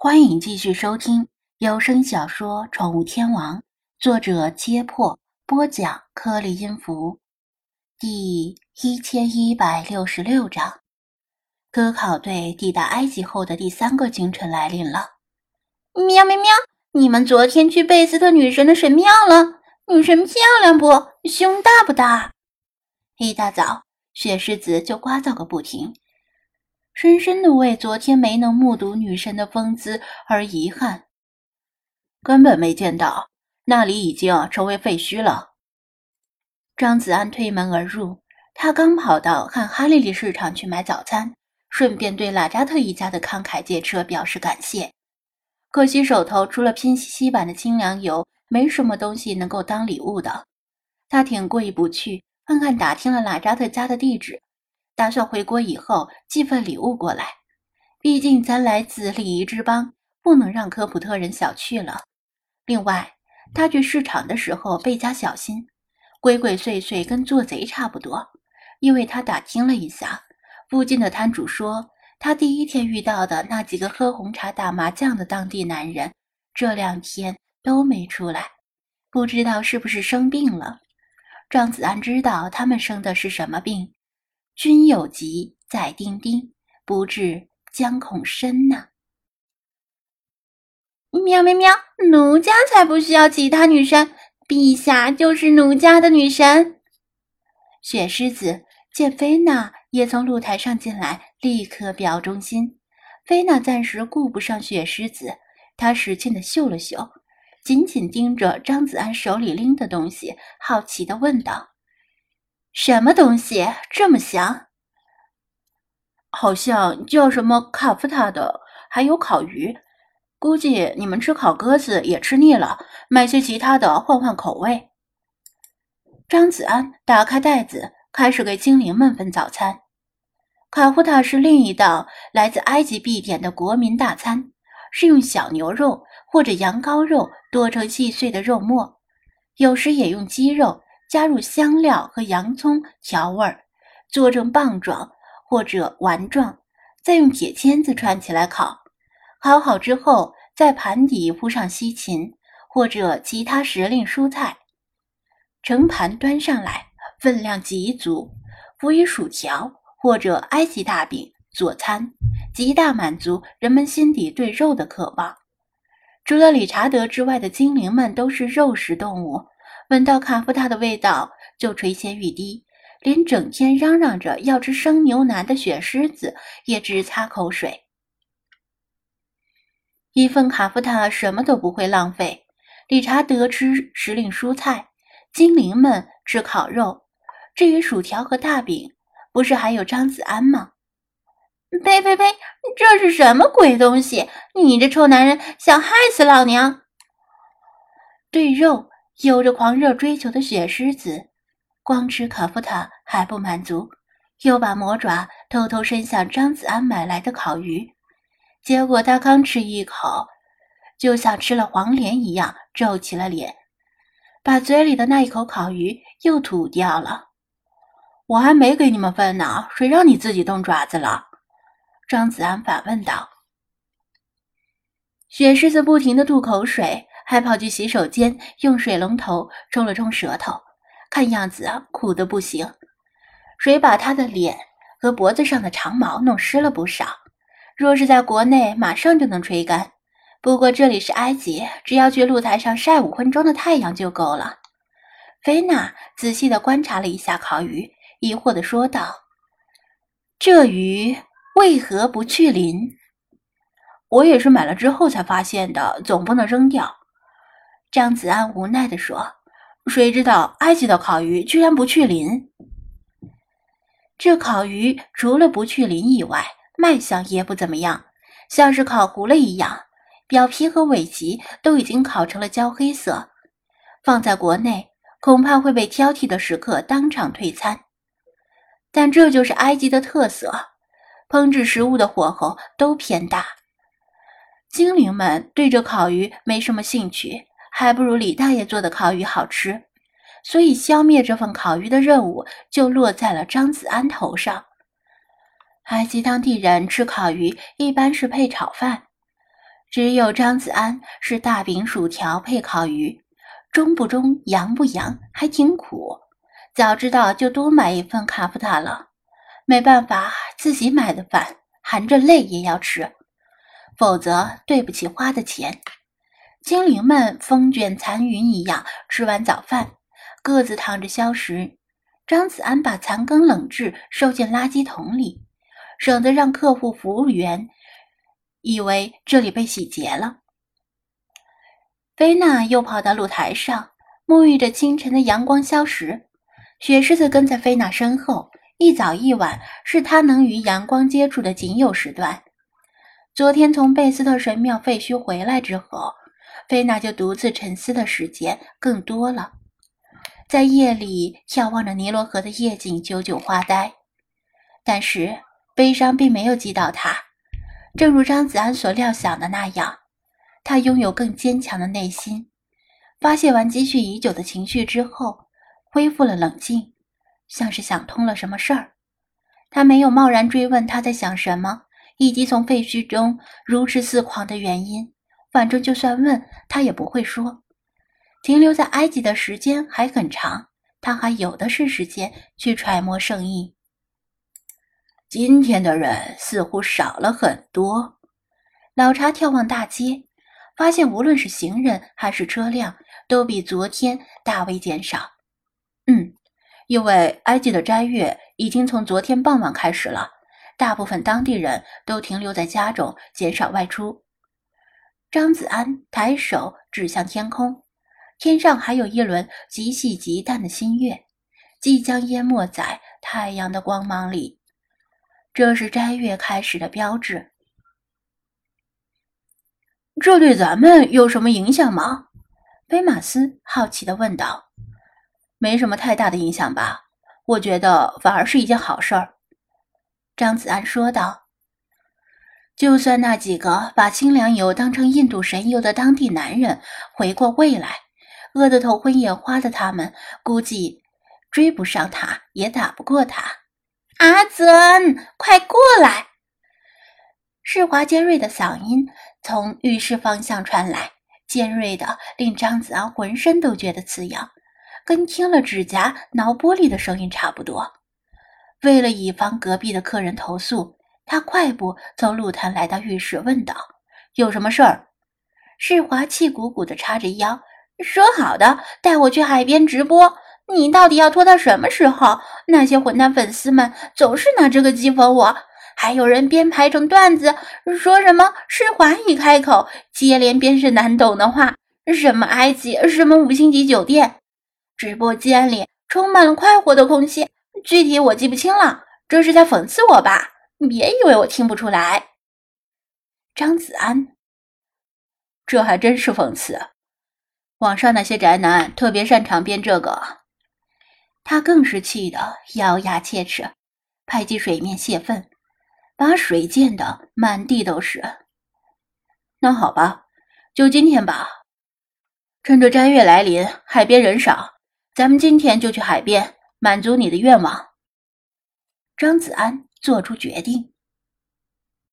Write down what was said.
欢迎继续收听有声小说《宠物天王》，作者：揭破，播讲：颗粒音符，第一千一百六十六章。科考队抵达埃及后的第三个清晨来临了。喵喵喵！你们昨天去贝斯特女神的神庙了？女神漂亮不？胸大不大？一大早，雪狮子就聒噪个不停。深深的为昨天没能目睹女神的风姿而遗憾，根本没见到，那里已经成为废墟了。张子安推门而入，他刚跑到汉哈利利市场去买早餐，顺便对拉扎特一家的慷慨借车表示感谢。可惜手头除了拼夕夕版的清凉油，没什么东西能够当礼物的。他挺过意不去，暗暗打听了拉扎特家的地址。打算回国以后寄份礼物过来，毕竟咱来自礼仪之邦，不能让科普特人小觑了。另外，他去市场的时候倍加小心，鬼鬼祟祟跟做贼差不多。因为他打听了一下，附近的摊主说，他第一天遇到的那几个喝红茶打麻将的当地男人，这两天都没出来，不知道是不是生病了。张子安知道他们生的是什么病。君有疾在丁丁，不治将恐深呐。喵喵喵！奴家才不需要其他女神，陛下就是奴家的女神。雪狮子见菲娜也从露台上进来，立刻表忠心。菲娜暂时顾不上雪狮子，她使劲的嗅了嗅，紧紧盯着张子安手里拎的东西，好奇的问道。什么东西这么香？好像叫什么卡夫塔的，还有烤鱼。估计你们吃烤鸽子也吃腻了，买些其他的换换口味。张子安打开袋子，开始给精灵们分早餐。卡夫塔是另一道来自埃及必点的国民大餐，是用小牛肉或者羊羔肉剁成细碎的肉末，有时也用鸡肉。加入香料和洋葱调味儿，做成棒状或者丸状，再用铁签子串起来烤。烤好之后，在盘底铺上西芹或者其他时令蔬菜，盛盘端上来，分量极足，辅以薯条或者埃及大饼佐餐，极大满足人们心底对肉的渴望。除了理查德之外的精灵们都是肉食动物。闻到卡夫塔的味道就垂涎欲滴，连整天嚷嚷着要吃生牛腩的雪狮子也直擦口水。一份卡夫塔什么都不会浪费。理查德吃时令蔬菜，精灵们吃烤肉，至于薯条和大饼，不是还有张子安吗？呸呸呸！这是什么鬼东西？你这臭男人想害死老娘！对肉。有着狂热追求的雪狮子，光吃卡夫塔还不满足，又把魔爪偷偷伸向张子安买来的烤鱼。结果他刚吃一口，就像吃了黄连一样皱起了脸，把嘴里的那一口烤鱼又吐掉了。我还没给你们分呢，谁让你自己动爪子了？张子安反问道。雪狮子不停地吐口水。还跑去洗手间用水龙头冲了冲舌头，看样子啊苦的不行。水把他的脸和脖子上的长毛弄湿了不少。若是在国内，马上就能吹干。不过这里是埃及，只要去露台上晒五分钟的太阳就够了。菲娜仔细地观察了一下烤鱼，疑惑地说道：“这鱼为何不去鳞？”我也是买了之后才发现的，总不能扔掉。张子安无奈地说：“谁知道埃及的烤鱼居然不去鳞？这烤鱼除了不去鳞以外，卖相也不怎么样，像是烤糊了一样，表皮和尾鳍都已经烤成了焦黑色。放在国内，恐怕会被挑剔的食客当场退餐。但这就是埃及的特色，烹制食物的火候都偏大。精灵们对这烤鱼没什么兴趣。”还不如李大爷做的烤鱼好吃，所以消灭这份烤鱼的任务就落在了张子安头上。埃及当地人吃烤鱼一般是配炒饭，只有张子安是大饼薯条配烤鱼，中不中，洋不洋，还挺苦。早知道就多买一份卡夫塔了。没办法，自己买的饭，含着泪也要吃，否则对不起花的钱。精灵们风卷残云一样吃完早饭，各自躺着消食。张子安把残羹冷炙收进垃圾桶里，省得让客户服务员以为这里被洗劫了。菲娜又跑到露台上，沐浴着清晨的阳光消食。雪狮子跟在菲娜身后。一早一晚是他能与阳光接触的仅有时段。昨天从贝斯特神庙废墟回来之后，菲娜就独自沉思的时间更多了，在夜里眺望着尼罗河的夜景，久久发呆。但是悲伤并没有击倒他，正如张子安所料想的那样，他拥有更坚强的内心。发泄完积蓄已久的情绪之后，恢复了冷静。像是想通了什么事儿，他没有贸然追问他在想什么，以及从废墟中如痴似狂的原因。反正就算问他也不会说。停留在埃及的时间还很长，他还有的是时间去揣摩圣意。今天的人似乎少了很多。老查眺望大街，发现无论是行人还是车辆，都比昨天大为减少。嗯。因为埃及的斋月已经从昨天傍晚开始了，大部分当地人都停留在家中，减少外出。张子安抬手指向天空，天上还有一轮极细极淡的新月，即将淹没在太阳的光芒里。这是斋月开始的标志。这对咱们有什么影响吗？菲马斯好奇地问道。没什么太大的影响吧？我觉得反而是一件好事儿。”张子安说道。“就算那几个把清凉油当成印度神油的当地男人回过味来，饿得头昏眼花的他们，估计追不上他，也打不过他。”阿泽，快过来！世华尖锐的嗓音从浴室方向传来，尖锐的令张子安浑身都觉得刺痒。跟听了指甲挠玻璃的声音差不多。为了以防隔壁的客人投诉，他快步从露台来到浴室，问道：“有什么事儿？”世华气鼓鼓地叉着腰，说：“好的，带我去海边直播。你到底要拖到什么时候？那些混蛋粉丝们总是拿这个讥讽我，还有人编排成段子，说什么世华一开口，接连便是难懂的话，什么埃及，什么五星级酒店。”直播间里充满了快活的空气，具体我记不清了。这是在讽刺我吧？别以为我听不出来。张子安，这还真是讽刺。网上那些宅男特别擅长编这个。他更是气得咬牙切齿，拍击水面泄愤，把水溅得满地都是。那好吧，就今天吧。趁着斋月来临，海边人少。咱们今天就去海边，满足你的愿望。张子安做出决定。